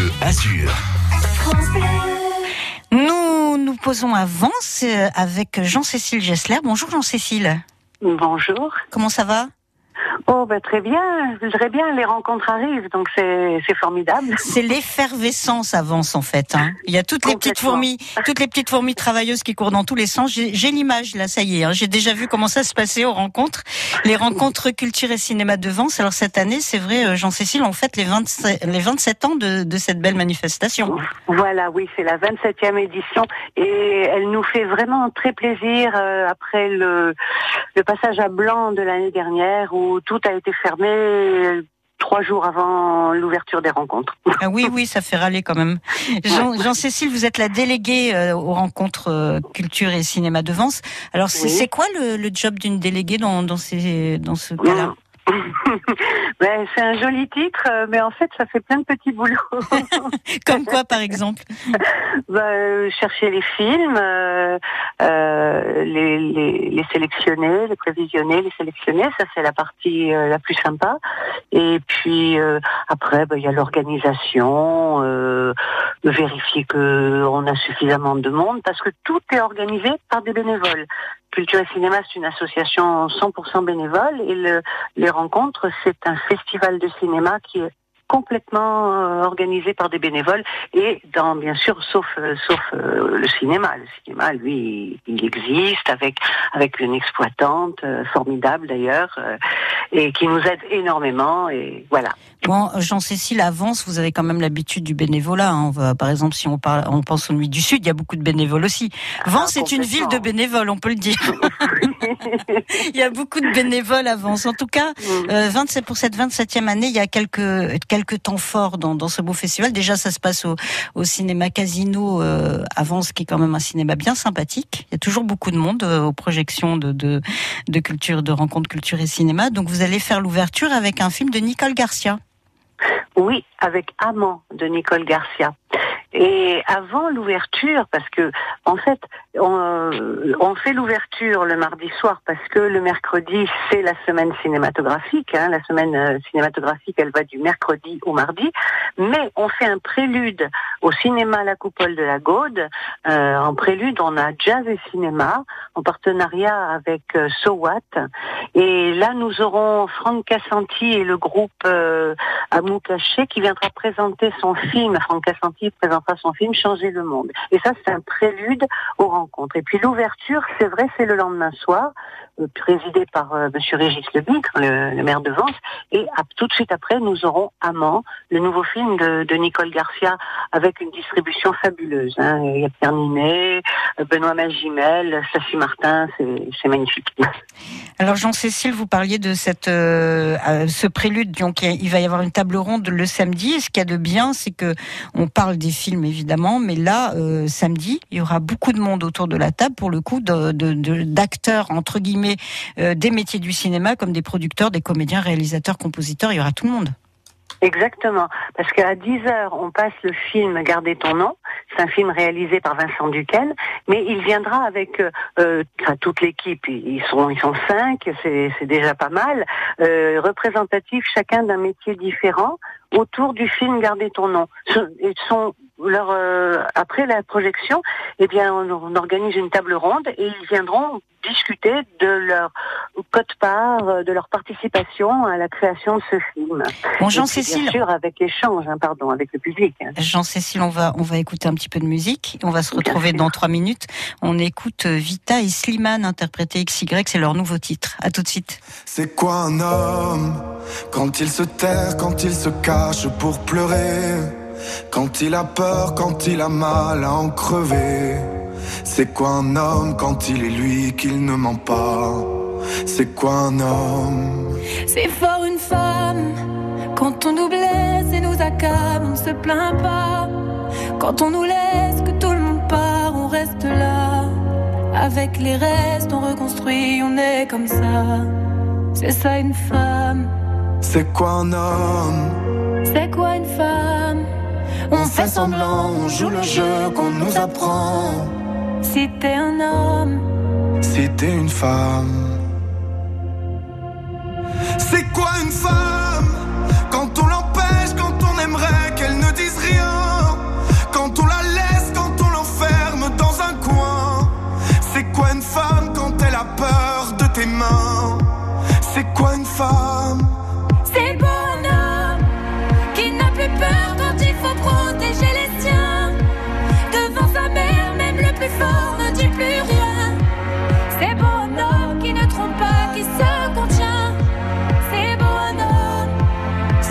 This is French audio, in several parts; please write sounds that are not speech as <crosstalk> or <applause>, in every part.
Bleu Azur. Nous nous posons à Vence euh, avec Jean-Cécile Gessler. Bonjour Jean-Cécile. Bonjour. Comment ça va? Oh, bah, très bien, très bien, les rencontres arrivent, donc c'est formidable. C'est l'effervescence avance en fait. Hein. Il y a toutes les petites fourmis, toutes les petites fourmis travailleuses qui courent dans tous les sens. J'ai l'image là, ça y est. hein. J'ai déjà vu comment ça se passait aux rencontres, les rencontres culture et cinéma de Vence. Alors cette année, c'est vrai, euh, Jean-Cécile, on fête les 27, les 27 ans de, de cette belle manifestation. Voilà, oui, c'est la 27e édition et elle nous fait vraiment très plaisir euh, après le, le passage à blanc de l'année dernière où tout a été fermé trois jours avant l'ouverture des rencontres. Ah oui, oui, ça fait râler quand même. Jean- Jean-Cécile, vous êtes la déléguée euh, aux rencontres euh, culture et cinéma de Vence. Alors, c'est Oui. c'est quoi le, le job d'une déléguée dans, dans, ces, dans ce cas-là? <laughs> Ben, c'est un joli titre, euh, mais en fait, ça fait plein de petits boulots. <laughs> Comme quoi, par exemple <laughs> Ben, euh, chercher les films, euh, euh, les, les, les sélectionner, les prévisionner, les sélectionner, ça c'est la partie euh, la plus sympa. Et puis euh, après, ben, il y a l'organisation, euh, vérifier que on a suffisamment de monde, parce que tout est organisé par des bénévoles. Culture et Cinéma, c'est une association 100% bénévole, et le, les rencontres, c'est un festival de cinéma qui est complètement euh, organisé par des bénévoles et dans bien sûr sauf euh, sauf euh, le cinéma. Le cinéma lui il existe avec avec une exploitante formidable d'ailleurs et qui nous aide énormément et voilà Bon, Jean-Cécile, avance, vous avez quand même l'habitude du bénévolat. hein. On va, par exemple, si on, parle, on pense aux Nuits du Sud, il y a beaucoup de bénévoles aussi. Vence est une ville de bénévoles, on peut le dire. <laughs> <laughs> il y a beaucoup de bénévoles à Vence. En tout cas, Euh, 27 pour cette 27e année, il y a quelques quelques temps forts dans, dans ce beau festival. Déjà, ça se passe au, au cinéma Casino euh, à Vence, qui est quand même un cinéma bien sympathique. Il y a toujours beaucoup de monde euh, aux projections de, de de culture, de rencontres culture et cinéma. Donc, vous allez faire l'ouverture avec un film de Nicole Garcia. Oui, avec Amant de Nicole Garcia. Et avant l'ouverture, parce que en fait, on, on fait l'ouverture le mardi soir parce que le mercredi c'est la semaine cinématographique. hein. la semaine euh, cinématographique, elle va du mercredi au mardi. Mais on fait un prélude au cinéma La Coupole de la Gaude. Euh, en prélude, on a Jazz et Cinéma en partenariat avec euh, So What. Et là, nous aurons Franck Cassanti et le groupe euh, Amou Caché qui viendra présenter son film. Franck Cassanti présentera son film Changer le monde. Et ça, c'est un prélude aux rencontres. Et puis l'ouverture, c'est vrai, c'est le lendemain soir, euh, présidé par euh, Monsieur Régis Lebicre, le, le maire de Vence. Et tout de suite après, nous aurons Amant, le nouveau film de, Nicole Garcia, avec une distribution fabuleuse. hein. Il y a Pierre Benoît Magimel, Safi Martin, c'est magnifique. Alors Jean-Cécile, vous parliez de cette euh, euh, ce prélude. Donc il va y avoir une table ronde le samedi. Et ce qu'il y a de bien, c'est que on parle des films évidemment, mais là euh, samedi, il y aura beaucoup de monde autour de la table pour le coup d'acteurs entre guillemets des métiers du cinéma, comme des producteurs, des comédiens, réalisateurs, compositeurs. Il y aura tout le monde. Exactement, parce qu'à 10 heures, on passe le film Garder ton nom. C'est un film réalisé par Vincent Duquesne, mais il viendra avec euh, euh, toute l'équipe. Ils sont ils sont cinq, c'est déjà pas mal, euh, représentatifs chacun d'un métier différent autour du film Garder ton nom. Ils sont leur euh, après la projection, eh bien, on, on organise une table ronde et ils viendront discuter de leur cote-part, euh, de leur participation à la création de ce film. Bon Jean-Cécile, Bien sûr, avec échange, hein, pardon, avec le public. hein. Jean-Cécile, on va on va écouter un petit peu de musique. On va se retrouver dans trois minutes. On écoute euh, Vita et Slimane interpréter XY, c'est leur nouveau titre. À tout de suite. C'est quoi un homme quand il se terre, quand il se cache pour pleurer, quand il a peur, quand il a mal à en crever. C'est quoi un homme quand il est lui qu'il ne ment pas? C'est quoi un homme? C'est fort une femme quand on nous blesse et nous accable, on ne se plaint pas. Quand on nous laisse, que tout le monde part, on reste là. Avec les restes, on reconstruit, on est comme ça. C'est ça une femme. C'est quoi un homme? C'est quoi une femme? On fait semblant, on joue le jeu qu'on nous apprend. T'es un homme, t'es une femme. C'est quoi une femme?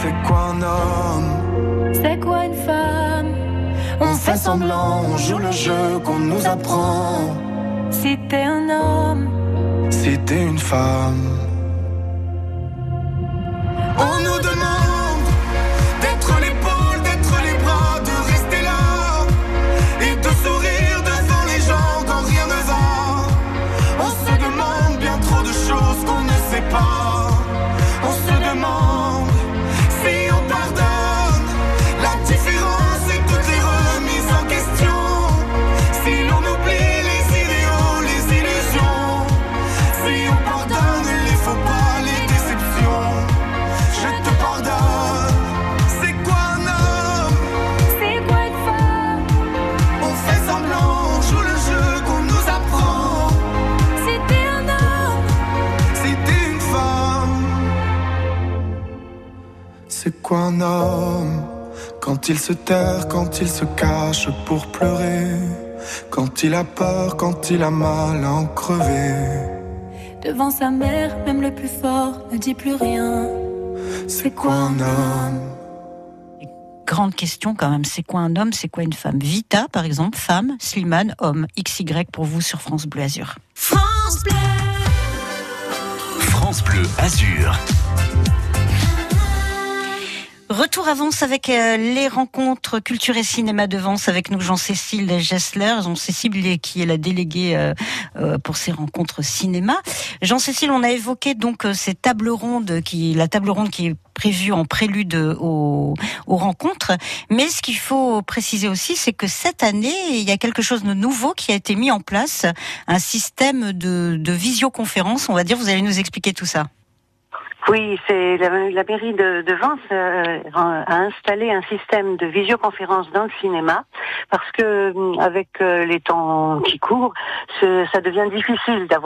C'est quoi un homme C'est quoi une femme On fait semblant, on joue le jeu qu'on nous apprend. Si t'es un homme, Si t'es une femme. C'est quoi un homme Quand il se terre, quand il se cache pour pleurer, quand il a peur, quand il a mal à en crever? devant sa mère, même le plus fort ne dit plus rien. C'est quoi un homme? Grande question quand même, c'est quoi un homme, c'est quoi une femme? Vita, par exemple, femme, Slimane, homme, XY pour vous sur France Bleu Azur. France Bleu. France Bleu Azur. Retour à Vence avec euh, les rencontres culture et cinéma de Vence avec nous Jean-Cécile Gessler, Jean-Cécile qui est la déléguée euh, euh, pour ces rencontres cinéma. Jean-Cécile, on a évoqué donc ces tables rondes qui la table ronde qui est prévue en prélude aux, aux rencontres, mais ce qu'il faut préciser aussi c'est que cette année, il y a quelque chose de nouveau qui a été mis en place, un système de, de visioconférence, on va dire, vous allez nous expliquer tout ça. Oui, c'est la, mairie de, Vence euh, a installé un système de visioconférence dans le cinéma parce que hum, avec euh, les temps qui courent, ça devient difficile d'avoir